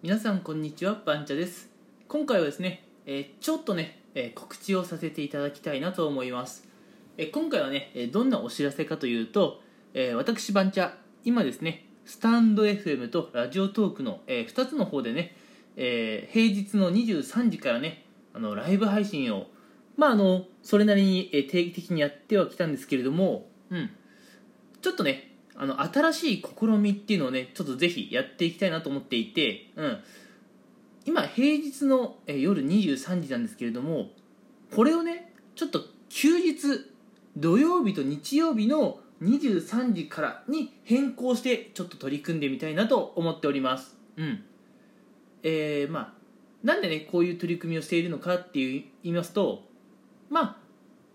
皆さんこんにちはバンチャです。今回はですね、えーちょっとね、えー告知をさせていただきたいなと思います、えー今回はね、えどんなお知らせかというと、えー私バンチャ今ですねスタンド FM とラジオトークの、え2つの方でね、えー平日の23時からねあのライブ配信をまああのそれなりにえ定期的にやってはきたんですけれどもうん。ちょっとねあの新しい試みっていうのをねちょっとぜひやっていきたいなと思っていて、うん、今平日の夜23時なんですけれどもこれをねちょっと休日土曜日と日曜日の23時からに変更してちょっと取り組んでみたいなと思っております。うん。えー、まあなんでねこういう取り組みをしているのかっていう言いますとま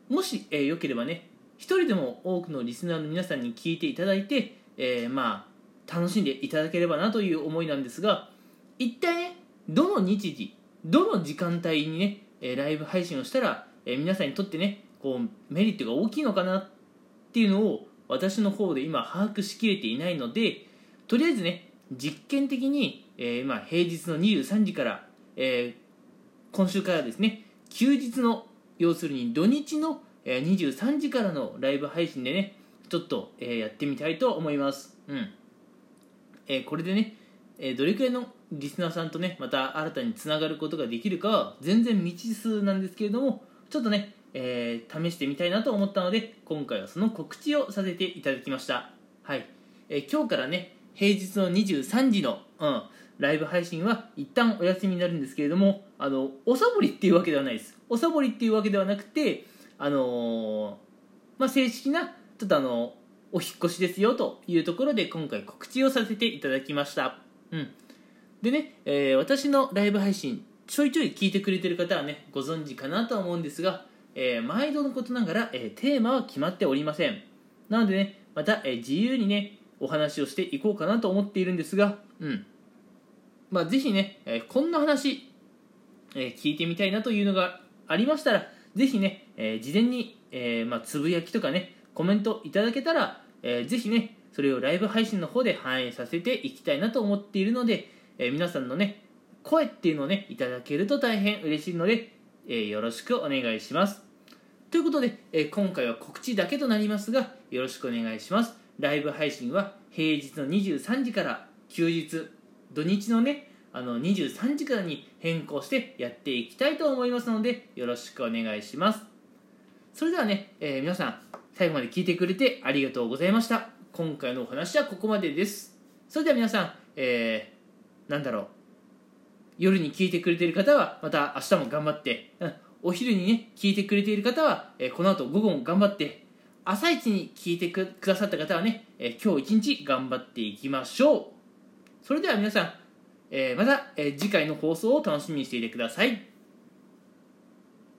あもし、えー、よければね一人でも多くのリスナーの皆さんに聞いていただいて、えーまあ楽しんでいただければなという思いなんですが一体ねどの日時どの時間帯にね、えライブ配信をしたら、え皆さんにとってねこうメリットが大きいのかなっていうのを私の方で今把握しきれていないのでとりあえずね実験的に、えーま、平日の23時から、えー今週からですね休日の要するに土日のえ23時からのライブ配信でねちょっと、えーやってみたいと思います。うん。えーこれでね、えーどれくらいのリスナーさんとねまた新たにつながることができるかは全然未知数なんですけれどもちょっとね、えー試してみたいなと思ったので今回はその告知をさせていただきました。はい、えー今日からね平日の23時の、うん、ライブ配信は一旦お休みになるんですけれどもあのおサボりっていうわけではないです。おサボりっていうわけではなくてあのまあ、正式なちょっとあのお引越しですよというところで今回告知をさせていただきました、うん、でね、えー私のライブ配信ちょいちょい聞いてくれてる方はねご存知かなとは思うんですが、えー毎度のことながら、えーテーマは決まっておりません。なのでねまた、え自由にねお話をしていこうかなと思っているんですがうん。まあぜひね、えこんな話、え聞いてみたいなというのがありましたらぜひね、えー事前に、えーまあ、つぶやきとかねコメントいただけたら、えーぜひねそれをライブ配信の方で反映させていきたいなと思っているので、え皆さんのね声っていうのをねいただけると大変嬉しいので、えよろしくお願いします。ということで、え今回は告知だけとなりますがよろしくお願いします。ライブ配信は平日の23時から休日土日のねあの23時からに変更してやっていきたいと思いますのでよろしくお願いします。それではね、えー皆さん最後まで聞いてくれてありがとうございました。今回のお話はここまでです。それでは皆さん、えーなんだろう。夜に聞いてくれている方はまた明日も頑張って、うんお昼にね聞いてくれている方は、えーこの後午後も頑張って朝一に聞いてくださった方はね、えー今日一日頑張っていきましょう。それでは皆さん、えーまた、えー次回の放送を楽しみにしていてください。